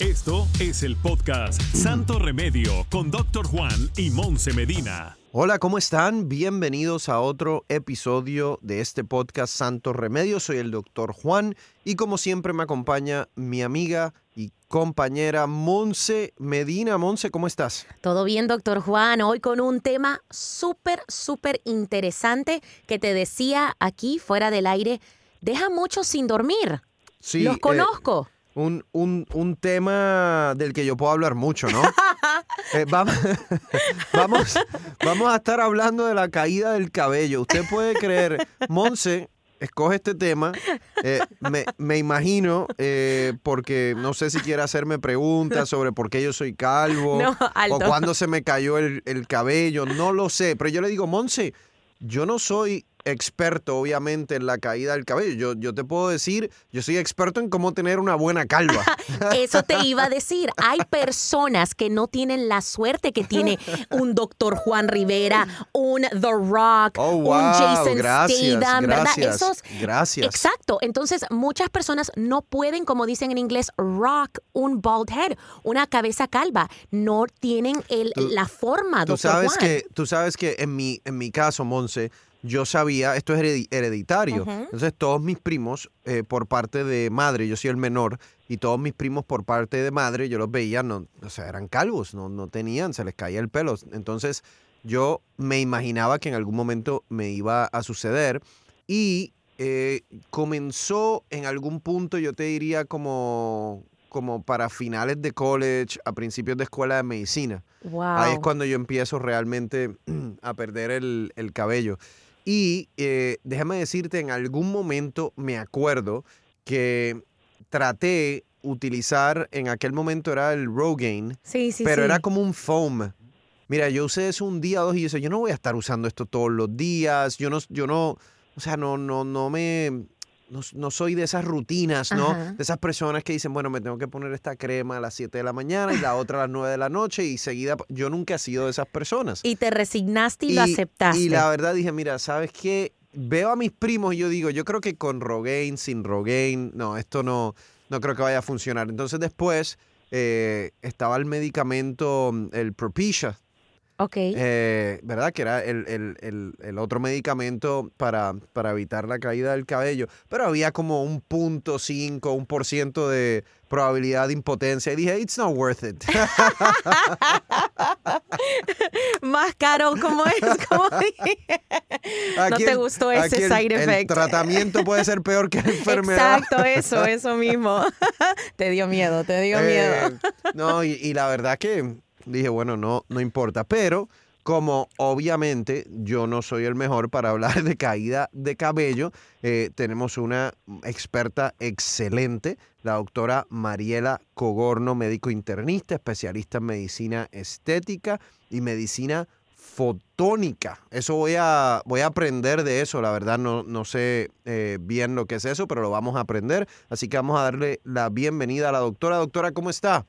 Esto es el podcast Santo Remedio con Dr. Juan y Monse Medina. Hola, ¿cómo están? Bienvenidos a otro episodio de este podcast Santo Remedio. Soy el Dr. Juan y como siempre me acompaña mi amiga y compañera Monse Medina. Monse, ¿cómo estás? Todo bien, doctor Juan. Hoy con un tema súper, súper interesante que te decía aquí fuera del aire. Deja mucho sin dormir. Sí, Los eh, conozco. Un, un- un tema del que yo puedo hablar mucho, ¿no? Eh, vamos, vamos, vamos a estar hablando de la caída del cabello. Usted puede creer, Monse escoge este tema, eh, me, me imagino, eh, porque no sé si quiere hacerme preguntas sobre por qué yo soy calvo No, o cuándo se me cayó el, el cabello, no lo sé, pero yo le digo, Monse, yo no soy experto, obviamente, en la caída del cabello. Yo, yo te puedo decir, yo soy experto en cómo tener una buena calva. Eso te iba a decir. Hay personas que no tienen la suerte que tiene un doctor Juan Rivera, un The Rock, Oh, un Jason gracias, Statham, ¿verdad? gracias, Esos, gracias. Exacto. Entonces, muchas personas no pueden, como dicen en inglés, rock un bald head, una cabeza calva. No tienen el, Tú- la forma, Tú doctor sabes Juan. que, tú sabes que en mi, en mi caso, Monse, yo sabía, esto es heredi- hereditario. Ujú. Entonces, todos mis primos, eh, por parte de madre, yo soy el menor, y todos mis primos por parte de madre, yo los veía, no, o sea, eran calvos, no, no tenían, se les caía el pelo. Entonces, yo me imaginaba que en algún momento me iba a suceder. Y eh, comenzó en algún punto, yo te diría, como, como para finales de college, a principios de escuela de medicina. Wow. Ahí es cuando yo empiezo realmente a perder el, el cabello. Y eh, déjame decirte, en algún momento me acuerdo que traté utilizar, en aquel momento era el Rogaine, Sí, sí, pero sí. era como un foam. Mira, yo usé eso un día o dos y yo decía, yo no voy a estar usando esto todos los días, yo no, yo no, o sea, no, no, no me, no, no soy de esas rutinas, ¿no? Ajá. De esas personas que dicen, bueno, me tengo que poner esta crema a las 7 de la mañana y la otra a las 9 de la noche y seguida, yo nunca he sido de esas personas. Y te resignaste y, lo aceptaste. Y la verdad dije, mira, ¿sabes qué? Veo a mis primos y yo digo, yo creo que con Rogaine, sin Rogaine, no, esto no, no creo que vaya a funcionar. Entonces después eh, estaba el medicamento, el Propecia, ok. eh, ¿verdad? Que era el, el- el- el otro medicamento para, para evitar la caída del cabello. Pero había como un punto cinco, un por ciento de probabilidad de impotencia. Y dije, it's not worth it. Más caro, ¿cómo es? ¿Cómo dije? no te el- gustó ese el- side El effect. tratamiento puede ser peor que la enfermedad. Exacto, eso, eso mismo. te dio miedo, te dio Eh, miedo. no, y, y la verdad que dije, bueno, no, no importa. Pero como obviamente yo no soy el mejor para hablar de caída de cabello, eh, tenemos una experta excelente, la doctora Mariela Cogorno, médico internista, especialista en medicina estética y medicina fotónica. Eso voy a, voy a aprender de eso, la verdad no, no sé eh, bien lo que es eso, pero lo vamos a aprender. Así que vamos a darle la bienvenida a la doctora. Doctora, ¿cómo está?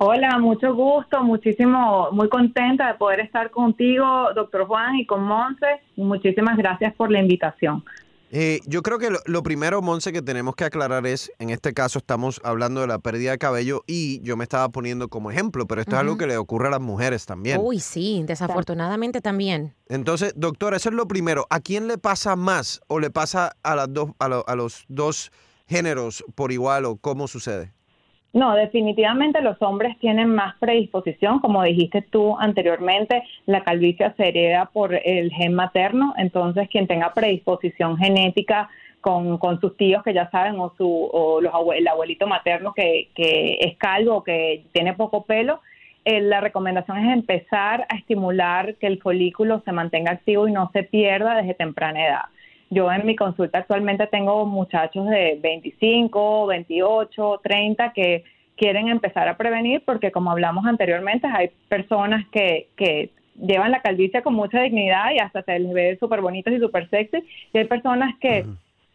Hola, mucho gusto, muchísimo, muy contenta de poder estar contigo, doctor Juan, y con Monse. Muchísimas gracias por la invitación. Eh, yo creo que lo, lo primero, Monse, que tenemos que aclarar es, en este caso estamos hablando de la pérdida de cabello y yo me estaba poniendo como ejemplo, pero esto es algo que le ocurre a las mujeres también. Uy, sí, desafortunadamente también. Entonces, doctora, eso es lo primero. ¿A quién le pasa más o le pasa a, las dos, a, lo- a los dos géneros por igual o cómo sucede? No, definitivamente los hombres tienen más predisposición, como dijiste tú anteriormente, la calvicie se hereda por el gen materno, entonces quien tenga predisposición genética con, con sus tíos que ya saben o, su, o los abue- el abuelito materno que, que es calvo o que tiene poco pelo, eh, la recomendación es empezar a estimular que el folículo se mantenga activo y no se pierda desde temprana edad. Yo en mi consulta actualmente tengo muchachos de 25, 28, 30 que quieren empezar a prevenir porque como hablamos anteriormente hay personas que, que llevan la calvicie con mucha dignidad y hasta se les ve súper bonitos y súper sexy y hay personas que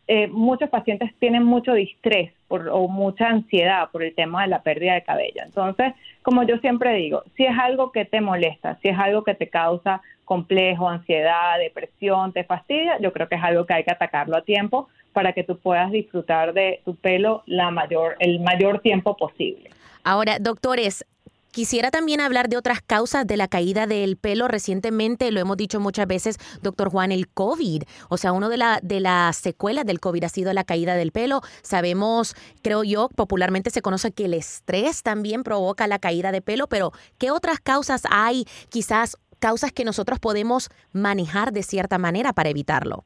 eh, muchos pacientes tienen mucho distrés por, o mucha ansiedad por el tema de la pérdida de cabello. Entonces, como yo siempre digo, si es algo que te molesta, si es algo que te causa complejo, ansiedad, depresión, te fastidia, yo creo que es algo que hay que atacarlo a tiempo para que tú puedas disfrutar de tu pelo la mayor, el mayor tiempo posible. Ahora, doctores, Quisiera también hablar de otras causas de la caída del pelo. Recientemente, lo hemos dicho muchas veces, doctor Juan, el COVID. O sea, una de, la, de las secuelas del COVID ha sido la caída del pelo. Sabemos, creo yo, popularmente se conoce que el estrés también provoca la caída de pelo, pero ¿qué otras causas hay? Quizás causas que nosotros podemos manejar de cierta manera para evitarlo.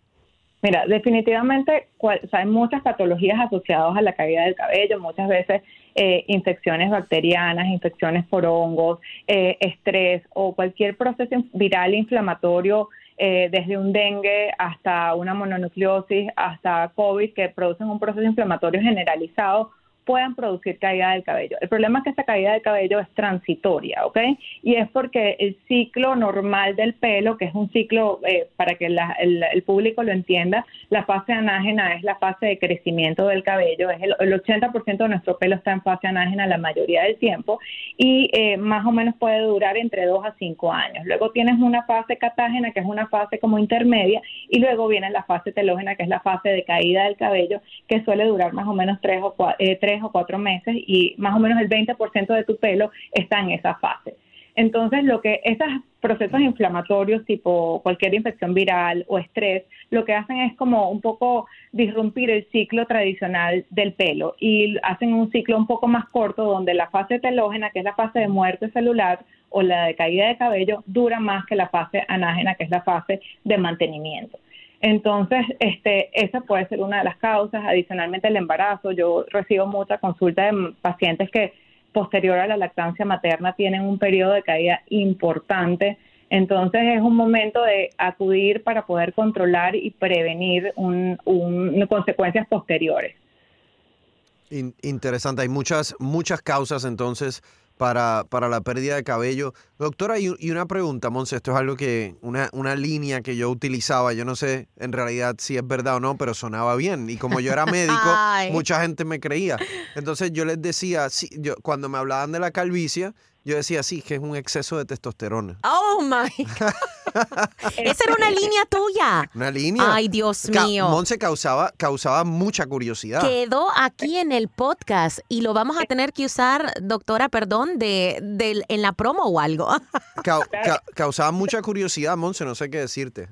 Mira, definitivamente hay muchas patologías asociadas a la caída del cabello, muchas veces eh, infecciones bacterianas, infecciones por hongos, eh, estrés o cualquier proceso viral inflamatorio, eh, desde un dengue hasta una mononucleosis, hasta COVID, que producen un proceso inflamatorio generalizado puedan producir caída del cabello. El problema es que esta caída del cabello es transitoria, ¿ok? Y es porque el ciclo normal del pelo, que es un ciclo, eh, para que el, público lo entienda, la fase anágena es la fase de crecimiento del cabello, es el, 80% de nuestro pelo está en fase anágena la mayoría del tiempo y eh, más o menos puede durar entre 2 a 5 años. Luego tienes una fase catágena, que es una fase como intermedia, y luego viene la fase telógena, que es la fase de caída del cabello, que suele durar más o menos 3 o 4, eh, o cuatro meses y más o menos el 20% de tu pelo está en esa fase. Entonces, lo que esos procesos inflamatorios, tipo cualquier infección viral o estrés, lo que hacen es como un poco disrumpir el ciclo tradicional del pelo y hacen un ciclo un poco más corto donde la fase telógena, que es la fase de muerte celular o la de caída de cabello, dura más que la fase anágena, que es la fase de mantenimiento. Entonces, este, esa puede ser una de las causas. Adicionalmente, el embarazo. Yo recibo mucha consulta de pacientes que posterior a la lactancia materna tienen un periodo de caída importante. Entonces, es un momento de acudir para poder controlar y prevenir un, consecuencias posteriores. interesante. Hay muchas, muchas causas entonces para, para la pérdida de cabello. Doctora, y, una pregunta, Monse, esto es algo que, una, una línea que yo utilizaba, yo no sé en realidad si es verdad o no, pero sonaba bien. Y como yo era médico, mucha gente me creía. Entonces yo les decía, sí, yo, cuando me hablaban de la calvicie, yo decía, sí, que es un exceso de testosterona. Oh my. Esa era una línea tuya. Una línea. Ay, Dios mío. Monse causaba, causaba mucha curiosidad. Quedó aquí en el podcast y lo vamos a tener que usar, doctora, perdón, de, en la promo o algo. causaba mucha curiosidad, Monse, no sé qué decirte.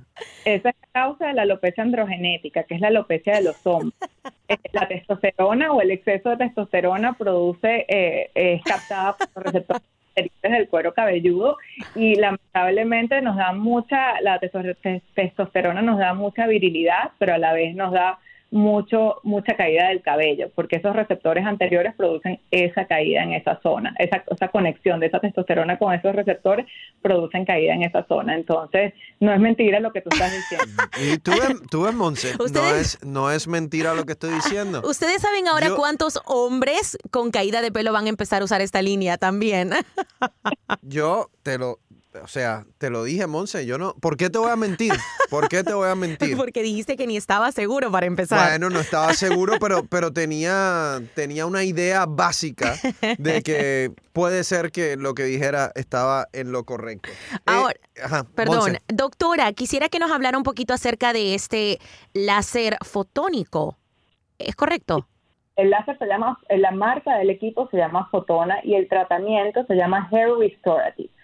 Esa es la causa de la alopecia androgenética, que es la alopecia de los hombres. Eh, la testosterona o el exceso de testosterona produce, eh, es captada por los receptores del cuero cabelludo y lamentablemente nos da mucha, la testosterona nos da mucha virilidad, pero a la vez nos da mucho, mucha caída del cabello, porque esos receptores anteriores producen esa caída en esa zona, esa, esa conexión de esa testosterona con esos receptores producen caída en esa zona. Entonces, no es mentira lo que tú estás diciendo. Y tú, tú ves, Monse, no es, no es mentira lo que estoy diciendo. Ustedes saben ahora cuántos hombres con caída de pelo van a empezar a usar esta línea también. Yo te lo, o sea, te lo dije, Monse, yo no. ¿Por qué te voy a mentir? ¿Por qué te voy a mentir? Porque dijiste que ni estaba seguro para empezar. Bueno, no estaba seguro, pero, pero tenía, tenía una idea básica de que puede ser que lo que dijera estaba en lo correcto. Eh, Ahora, perdón, doctora, quisiera que nos hablara un poquito acerca de este láser fotónico. ¿Es correcto? El láser se llama, la marca del equipo se llama Fotona y el tratamiento se llama Hair Restorative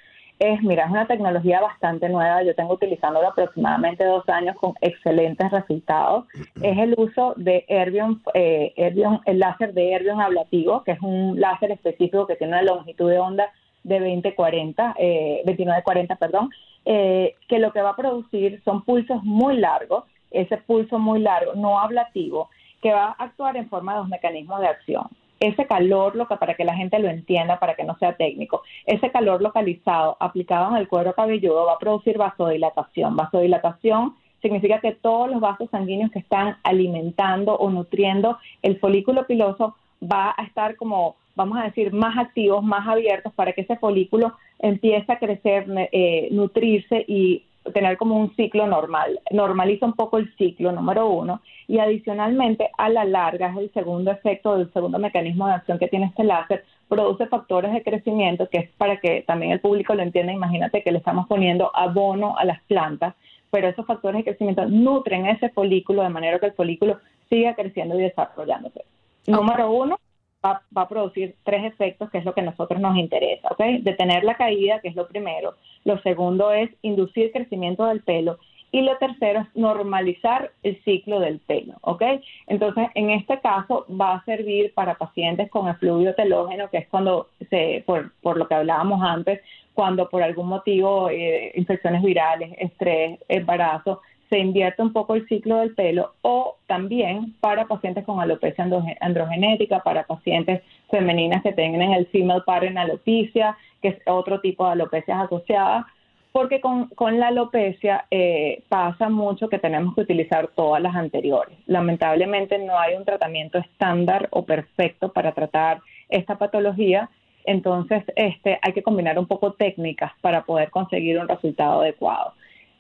es, mira, es una tecnología bastante nueva. Yo tengo utilizándola aproximadamente dos años con excelentes resultados. Es el uso de Erbion, eh, el láser de Erbion ablativo, que es un láser específico que tiene una longitud de onda de 2040, eh, 2940, perdón, eh, que lo que va a producir son pulsos muy largos, ese pulso muy largo, no ablativo, que va a actuar en forma de dos mecanismos de acción ese calor, lo para que la gente lo entienda, para que no sea técnico, ese calor localizado aplicado en el cuero cabelludo va a producir vasodilatación. Vasodilatación significa que todos los vasos sanguíneos que están alimentando o nutriendo el folículo piloso va a estar como, vamos a decir, más activos, más abiertos para que ese folículo empiece a crecer, eh, nutrirse y tener como un ciclo normal. Normaliza un poco el ciclo número uno y adicionalmente a la larga es el segundo efecto del segundo mecanismo de acción que tiene este láser, produce factores de crecimiento que es para que también el público lo entienda. Imagínate que le estamos poniendo abono a las plantas, pero esos factores de crecimiento nutren ese folículo de manera que el folículo siga creciendo y desarrollándose. Número uno, va, a producir tres efectos, que es lo que a nosotros nos interesa, ¿ok? Detener la caída, que es lo primero. Lo segundo es inducir crecimiento del pelo. Y lo tercero es normalizar el ciclo del pelo, ¿ok? Entonces, en este caso va a servir para pacientes con efluvio telógeno, que es cuando, se, por, por lo que hablábamos antes, cuando por algún motivo, eh, infecciones virales, estrés, embarazo, se invierte un poco el ciclo del pelo o también para pacientes con alopecia androgenética, para pacientes femeninas que tengan el female pattern alopecia, que es otro tipo de alopecias asociadas, porque con, la alopecia eh, pasa mucho que tenemos que utilizar todas las anteriores. Lamentablemente no hay un tratamiento estándar o perfecto para tratar esta patología, entonces este, hay que combinar un poco técnicas para poder conseguir un resultado adecuado.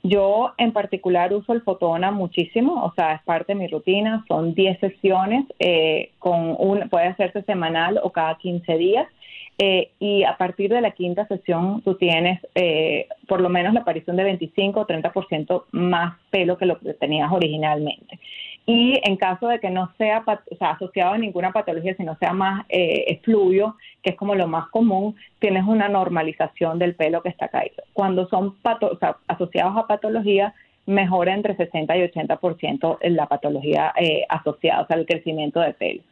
Yo en particular uso el fotona muchísimo, o sea, es parte de mi rutina, son 10 sesiones, eh, con un, puede hacerse semanal o cada 15 días. Eh, y a partir de la quinta sesión tú tienes eh, por lo menos la aparición de 25 o 30% más pelo que lo que tenías originalmente. Y en caso de que no sea asociado a ninguna patología, sino sea más eh, efluvio, que es como lo más común, tienes una normalización del pelo que está caído. Cuando son asociados a patología, mejora entre 60 y 80% en la patología eh, asociada, o sea, crecimiento de pelo.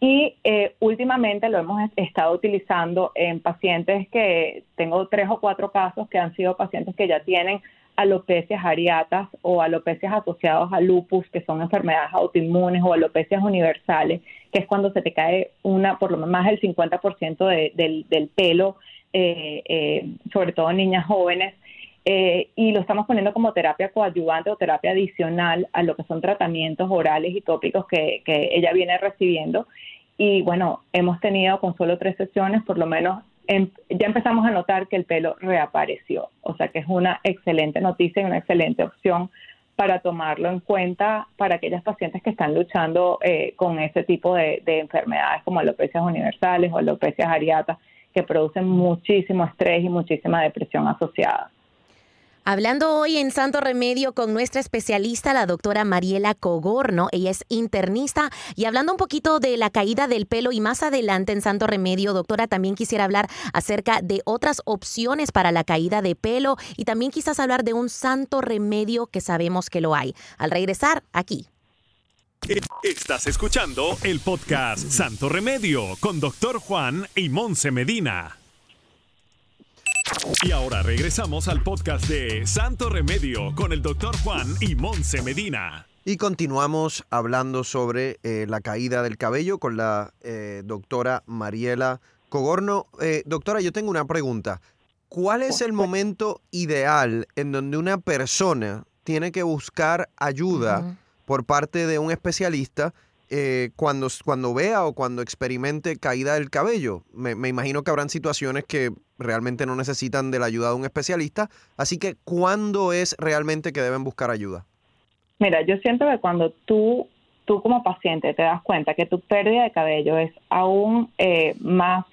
Y eh, últimamente lo hemos estado utilizando en pacientes que tengo tres o cuatro casos que han sido pacientes que ya tienen alopecias areatas o alopecias asociadas a lupus, que son enfermedades autoinmunes o alopecias universales, que es cuando se te cae una, por lo menos más del 50% del, pelo, eh, eh, sobre todo en niñas jóvenes. Eh, y lo estamos poniendo como terapia coadyuvante o terapia adicional a lo que son tratamientos orales y tópicos que, que ella viene recibiendo. Y bueno, hemos tenido con solo tres sesiones por lo menos Ya empezamos a notar que el pelo reapareció. O sea que es una excelente noticia y una excelente opción para tomarlo en cuenta para aquellas pacientes que están luchando eh, con ese tipo de, de, enfermedades como alopecias universales o alopecias areatas que producen muchísimo estrés y muchísima depresión asociada. Hablando hoy en Santo Remedio con nuestra especialista, la doctora Mariela Cogorno. Ella es internista. Y hablando un poquito de la caída del pelo y más adelante en Santo Remedio, doctora, también quisiera hablar acerca de otras opciones para la caída de pelo y también quizás hablar de un santo remedio que sabemos que lo hay. Al regresar, aquí. Estás escuchando el podcast Santo Remedio con doctor Juan y Monse Medina. Y ahora regresamos al podcast de Santo Remedio con el doctor Juan y Monse Medina. Y continuamos hablando sobre eh, la caída del cabello con la eh, doctora Mariela Cogorno. Eh, doctora, yo tengo una pregunta. ¿Cuál es el momento ideal en donde una persona tiene que buscar ayuda por parte de un especialista cuando, cuando vea o cuando experimente caída del cabello? Me, imagino que habrán situaciones que realmente no necesitan de la ayuda de un especialista. Así que, ¿cuándo es realmente que deben buscar ayuda? Mira, yo siento que cuando tú, tú como paciente te das cuenta que tu pérdida de cabello es aún eh, más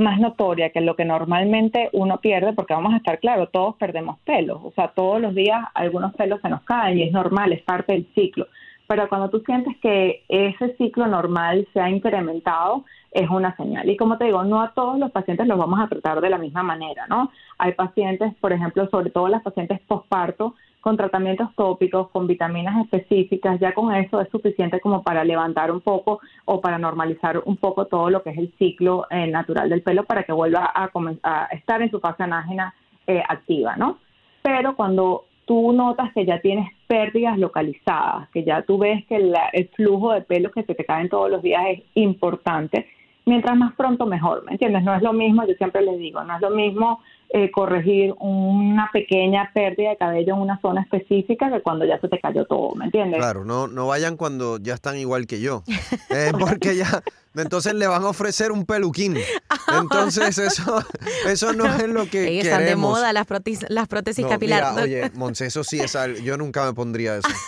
más notoria que lo que normalmente uno pierde, porque vamos a estar claro, todos perdemos pelos, o sea, todos los días algunos pelos se nos caen y es normal, es parte del ciclo. Pero cuando tú sientes que ese ciclo normal se ha incrementado, es una señal. Y como te digo, no a todos los pacientes los vamos a tratar de la misma manera, ¿no? Hay pacientes, por ejemplo, sobre todo las pacientes postparto, con tratamientos tópicos, con vitaminas específicas, ya con eso es suficiente como para levantar un poco o para normalizar un poco todo lo que es el ciclo eh, natural del pelo para que vuelva a, a estar en su fase anágena eh, activa, ¿no? Pero cuando tú notas que ya tienes pérdidas localizadas, que ya tú ves que el flujo de pelo que se te caen todos los días es importante, mientras más pronto mejor, ¿me entiendes? No es lo mismo, yo siempre les digo, no es lo mismo eh, corregir una pequeña pérdida de cabello en una zona específica que cuando ya se te cayó todo, ¿me entiendes? Claro, no, no vayan cuando ya están igual que yo, eh, porque ya, entonces le van a ofrecer un peluquín. Entonces eso, eso no es lo que queremos. Están de moda las, prótesis, las prótesis capilares. oye, Monse, eso sí es algo, yo nunca me pondría eso.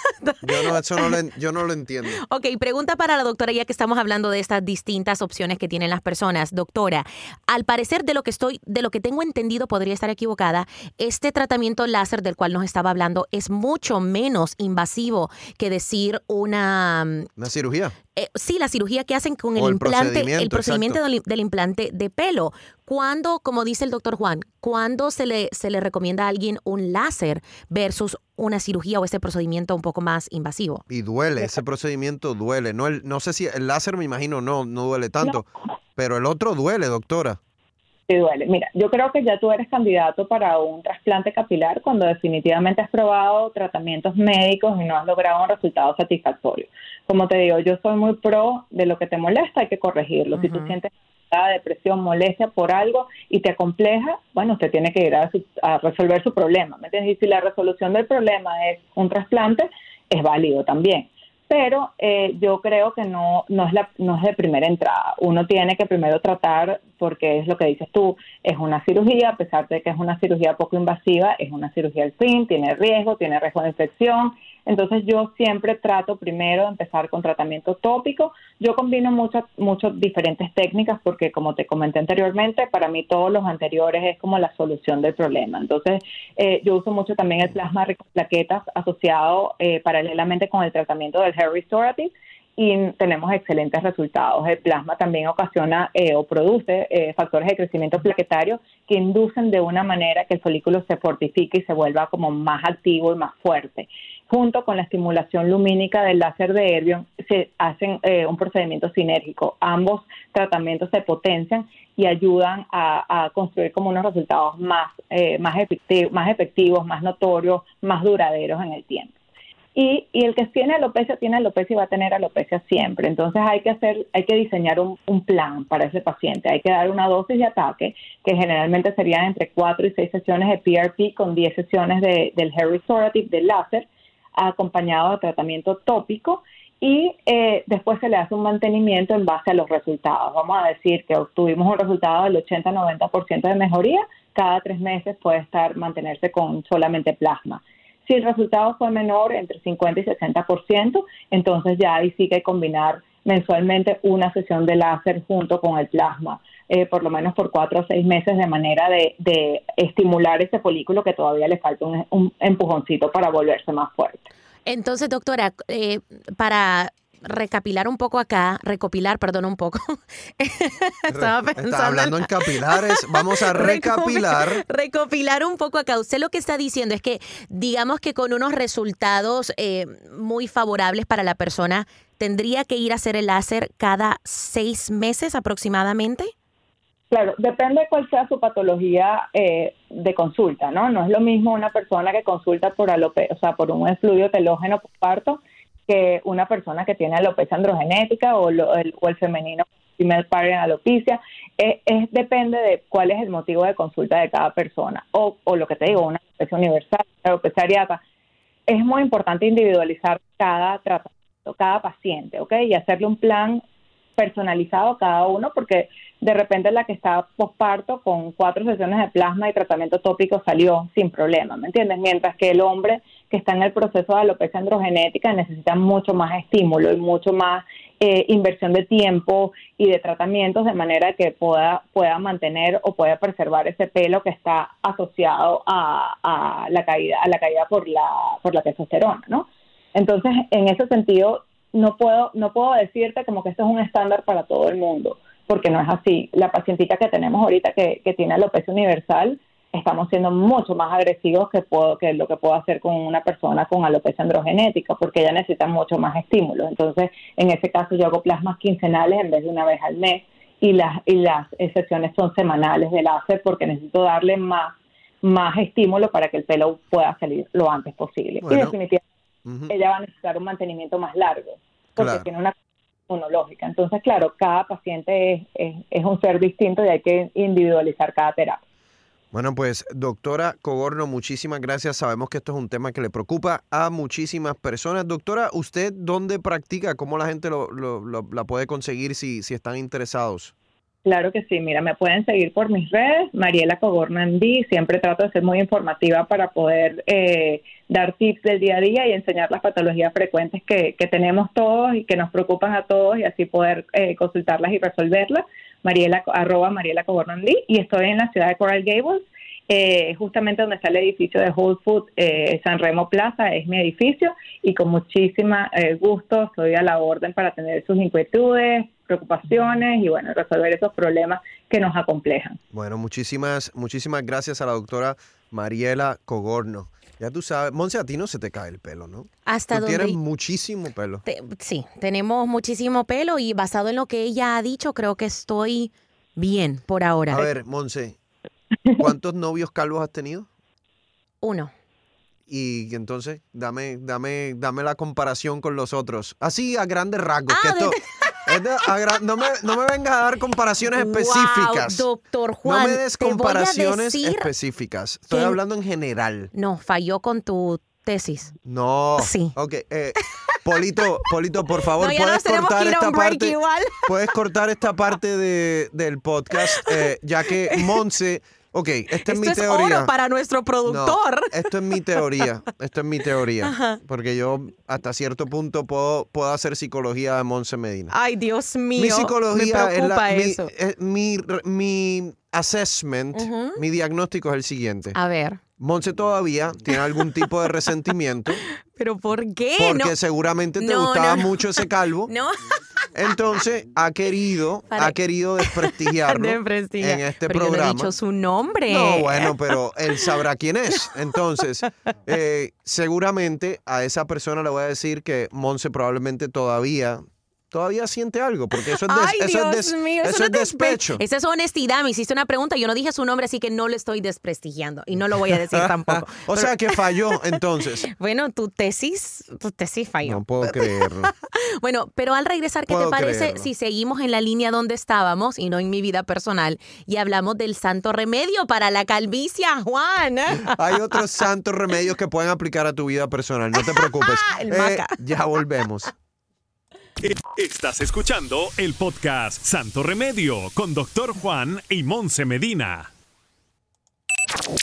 Yo no, eso no lo, yo no lo entiendo. Ok, pregunta para la doctora, ya que estamos hablando de estas distintas opciones que tienen las personas. Doctora, al parecer de lo que estoy, de lo que tengo entendido podría estar equivocada, este tratamiento láser del cual nos estaba hablando es mucho menos invasivo que decir una... ¿Una cirugía? Eh, sí, la cirugía que hacen con el, O el implante, procedimiento, el procedimiento del, del implante de pelo. ¿Cuándo, como dice el doctor Juan, cuándo se le, se le recomienda a alguien un láser versus una cirugía o ese procedimiento un poco más invasivo? Y duele, ese procedimiento duele. No, el, no sé si el láser, me imagino, no, no duele tanto, pero el otro duele, doctora. Duele. Mira, yo creo que ya tú eres candidato para un trasplante capilar cuando definitivamente has probado tratamientos médicos y no has logrado un resultado satisfactorio. Como te digo, yo soy muy pro de lo que te molesta, hay que corregirlo. Si tú sientes depresión, molestia por algo y te acompleja, bueno, usted tiene que ir a, su- a resolver su problema. ¿me entiendes? Y si la resolución del problema es un trasplante, es válido también pero eh, yo creo que no, no, es la, no es de primera entrada. Uno tiene que primero tratar, porque es lo que dices tú, es una cirugía, a pesar de que es una cirugía poco invasiva, es una cirugía al fin, tiene riesgo, tiene riesgo de infección. Entonces yo siempre trato primero de empezar con tratamiento tópico. Yo combino muchas muchas diferentes técnicas porque como te comenté anteriormente, para mí todos los anteriores es como la solución del problema. Entonces eh, yo uso mucho también el plasma rico plaquetas asociado eh, paralelamente con el tratamiento del hair restorative y tenemos excelentes resultados. El plasma también ocasiona eh, o produce eh, factores de crecimiento plaquetario que inducen de una manera que el folículo se fortifique y se vuelva como más activo y más fuerte. Junto con la estimulación lumínica del láser de Erbion se hacen eh, un procedimiento sinérgico. Ambos tratamientos se potencian y ayudan a, construir como unos resultados más, eh, más, más efectivos, más notorios, más duraderos en el tiempo. Y, y el que tiene alopecia tiene alopecia y va a tener alopecia siempre. Entonces hay que hacer, hay que diseñar un, un plan para ese paciente. Hay que dar una dosis de ataque que generalmente serían entre 4 y 6 sesiones de PRP con 10 sesiones de, del hair restorative del láser acompañado de tratamiento tópico y eh, después se le hace un mantenimiento en base a los resultados. Vamos a decir que obtuvimos un resultado del 80-90% de mejoría, cada tres meses puede estar mantenerse con solamente plasma. Si el resultado fue menor, entre 50 y 60%, entonces ya ahí sí que hay combinar mensualmente una sesión de láser junto con el plasma, eh, por lo menos por cuatro o seis meses, de manera de, de estimular ese folículo que todavía le falta un, un empujoncito para volverse más fuerte. Entonces, doctora, eh, para recapilar un poco acá, recopilar, perdón, un poco. Estaba pensando Está hablando en capilares. Vamos a recapilar. Recopilar un poco acá. Usted lo que está diciendo es que, digamos que con unos resultados eh, muy favorables para la persona, tendría que ir a hacer el láser cada seis meses aproximadamente. Claro, depende de cuál sea su patología eh, de consulta, ¿no? No es lo mismo una persona que consulta por alope o sea, por un efluido telógeno por parto que una persona que tiene alopecia androgenética o, lo- el, o el femenino female pattern alopecia. Eh, es, depende de cuál es el motivo de consulta de cada persona. O, o lo que te digo, una alopecia universal, alopecia areata. Es muy importante individualizar cada tratamiento, cada paciente, ¿ok? Y hacerle un plan personalizado cada uno porque de repente la que está posparto con cuatro sesiones de plasma y tratamiento tópico salió sin problema, ¿me entiendes? Mientras que el hombre que está en el proceso de alopecia androgenética necesita mucho más estímulo y mucho más eh, inversión de tiempo y de tratamientos de manera que pueda, pueda mantener o pueda preservar ese pelo que está asociado a, a la caída, a la caída por la, por la testosterona, ¿no? Entonces, en ese sentido, no puedo, no puedo decirte como que esto es un estándar para todo el mundo, porque no es así. La pacientita que tenemos ahorita que, que tiene alopecia universal, estamos siendo mucho más agresivos que, puedo, que lo que puedo hacer con una persona con alopecia androgenética, porque ella necesita mucho más estímulos. Entonces, en ese caso, yo hago plasmas quincenales en vez de una vez al mes y las, y las sesiones son semanales de láser porque necesito darle más, más estímulo para que el pelo pueda salir lo antes posible. Bueno. Y definitivamente Ella va a necesitar un mantenimiento más largo porque Claro. tiene una inmunológica. Entonces, claro, cada paciente es, es, es un ser distinto y hay que individualizar cada terapia. Bueno, pues doctora Cogorno, muchísimas gracias. Sabemos que esto es un tema que le preocupa a muchísimas personas. Doctora, ¿usted dónde practica? ¿Cómo la gente lo, lo- lo- la puede conseguir si, si están interesados? Claro que sí, mira, me pueden seguir por mis redes, Mariela Cogorno MD, siempre trato de ser muy informativa para poder eh, dar tips del día a día y enseñar las patologías frecuentes que, que tenemos todos y que nos preocupan a todos y así poder eh, consultarlas y resolverlas. Mariela, arroba Mariela Cogorno MD y estoy en la ciudad de Coral Gables eh, justamente donde está el edificio de Whole Foods, eh, San Remo Plaza, es mi edificio y con muchísima eh, gusto estoy a la orden para tener sus inquietudes, preocupaciones y bueno, resolver esos problemas que nos acomplejan. Bueno, muchísimas, muchísimas gracias a la doctora Mariela Cogorno. Ya tú sabes, Monse, a ti no se te cae el pelo, ¿no? Hasta tú donde tienes muchísimo pelo. te- sí, tenemos muchísimo pelo y basado en lo que ella ha dicho, creo que estoy bien por ahora. A ver, Monse, ¿cuántos novios calvos has tenido? Uno. Y entonces, dame, dame, dame la comparación con los otros. Así a grandes rasgos. que Ah, esto- no, me, no me vengas a dar comparaciones específicas. Wow, doctor no me des comparaciones específicas. Estoy que- hablando en general. No, falló con tu tesis. No. Sí. Ok. eh, Polito, Polito, por favor, no, puedes cortar esta parte. igual. Puedes cortar esta parte de, del podcast, eh, ya que Monse. Ok, esta es Esto mi es teoría. oro para nuestro No, productor. esto es mi teoría. Esto es mi teoría. Ajá. Porque yo hasta cierto punto puedo, puedo hacer psicología de Monse Medina. Ay, Dios mío. mi psicología me es la, mi, eh, mi, mi assessment, mi diagnóstico es el siguiente. A ver, Monse todavía tiene algún tipo de resentimiento pero ¿por qué? porque no, seguramente te No, gustaba no, mucho ese calvo. no. Entonces ha querido, Para- ha querido desprestigiarlo De prestigia. en este pero Yo no he programa. dicho su nombre. No, bueno, pero él sabrá quién es. Entonces, eh, seguramente a esa persona le voy a decir que Monse probablemente todavía, todavía siente algo, porque eso es, des- Ay, eso Dios es, des- mío, eso no es despe- despecho. Esa es honestidad. Me hiciste una pregunta. Yo no dije su nombre, así que no lo estoy desprestigiando. Y no lo voy a decir tampoco. o sea que falló entonces. Bueno, tu tesis, tu tesis falló. No puedo creerlo. Bueno, pero al regresar, ¿qué te parece creerlo. si seguimos en la línea donde estábamos y no en mi vida personal y hablamos del santo remedio para la calvicia, Juan? Hay otros santos remedios que pueden aplicar a tu vida personal, no te preocupes. El Eh, maca. ya volvemos. Estás escuchando el podcast Santo Remedio con Doctor Juan y Monse Medina.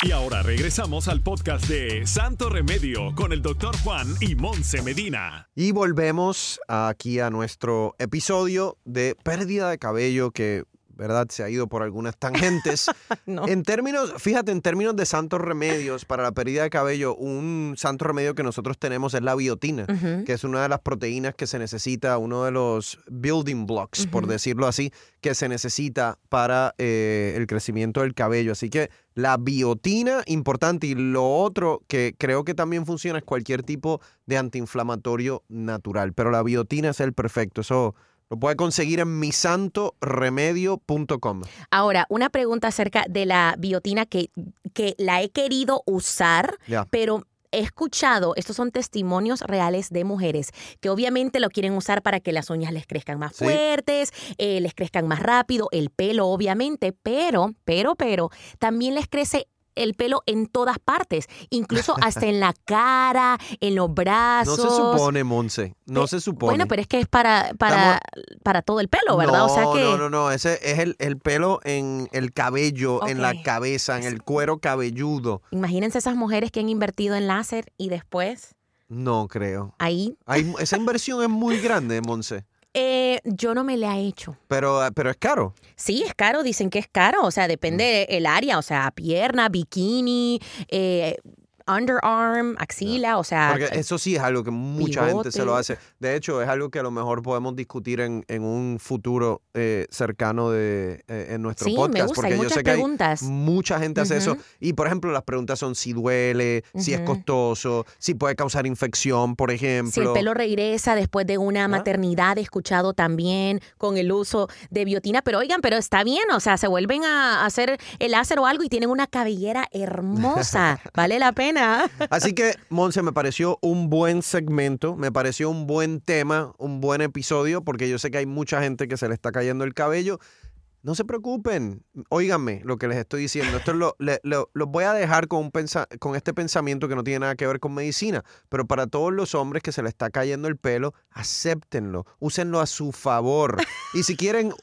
Y ahora regresamos al podcast de Santo Remedio con el Doctor Juan y Monse Medina. Y volvemos aquí a nuestro episodio de pérdida de cabello que, ¿verdad? Se ha ido por algunas tangentes. No. En términos, fíjate, en términos de santos remedios para la pérdida de cabello, un santo remedio que nosotros tenemos es la biotina, que es una de las proteínas que se necesita, uno de los building blocks, por decirlo así, que se necesita para eh, el crecimiento del cabello. Así que la biotina, importante. Y lo otro que creo que también funciona es cualquier tipo de antiinflamatorio natural. Pero la biotina es el perfecto. Eso lo puede conseguir en misantoremedio.com. Ahora, una pregunta acerca de la biotina que, que la he querido usar, pero he escuchado, estos son testimonios reales de mujeres que obviamente lo quieren usar para que las uñas les crezcan más Sí. fuertes, eh, les crezcan más rápido, el pelo obviamente, pero, pero, pero, también les crece el pelo en todas partes, incluso hasta en la cara, en los No brazos. se supone, Monse. No Pe- se supone. Bueno, pero es que es para, para, para todo el pelo, ¿verdad? No, o sea que... no, no, no. Ese es el, el pelo en el cabello, en la cabeza, en el cuero cabelludo. Imagínense esas mujeres que han invertido en láser y después No creo. ahí. Hay, esa inversión es muy grande, Monse. Eh, yo no me la he hecho. Pero, pero es caro. Sí, es caro, dicen que es caro, o sea, depende Mm. el área, o sea, pierna, bikini, eh, underarm, axila, o sea, Porque eso sí es algo que mucha gente se lo hace. De hecho, es algo que a lo mejor podemos discutir en, en un futuro eh, cercano de, eh, en nuestro sí, podcast. me gusta, porque hay yo muchas sé que hay preguntas. mucha gente hace eso. Y, por ejemplo, las preguntas son si duele, si es costoso, si puede causar infección, por ejemplo. Si el pelo regresa después de una ¿Ah? maternidad, he escuchado también con el uso de biotina, pero oigan, pero está bien, o sea, se vuelven a hacer el láser o algo y tienen una cabellera hermosa, vale la pena. Así que, Monse, me pareció un buen segmento, me pareció un buen tema, un buen episodio, porque yo sé que hay mucha gente que se le está cayendo el cabello. No se preocupen, óiganme lo que les estoy diciendo. Esto lo, los voy a dejar con, un con este pensamiento que no tiene nada que ver con medicina, pero para todos los hombres que se le está cayendo el pelo, acéptenlo, úsenlo a su favor. Y si quieren,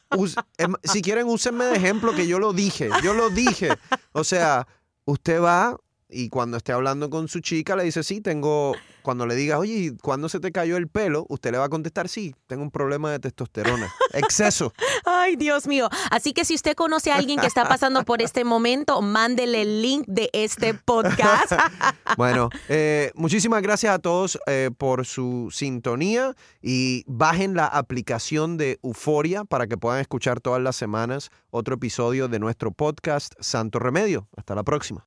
em, si quieren, úsenme de ejemplo que yo lo dije, yo lo dije. O sea, usted va y cuando esté hablando con su chica le dice, sí, tengo cuando le digas, oye, ¿cuándo se te cayó el pelo? Usted le va a contestar, sí, tengo un problema de testosterona. Exceso. Ay, Dios mío. Así que si usted conoce a alguien que está pasando por este momento, mándele el link de este podcast. bueno, eh, muchísimas gracias a todos eh, por su sintonía y bajen la aplicación de Euforia para que puedan escuchar todas las semanas otro episodio de nuestro podcast Santo Remedio. Hasta la próxima.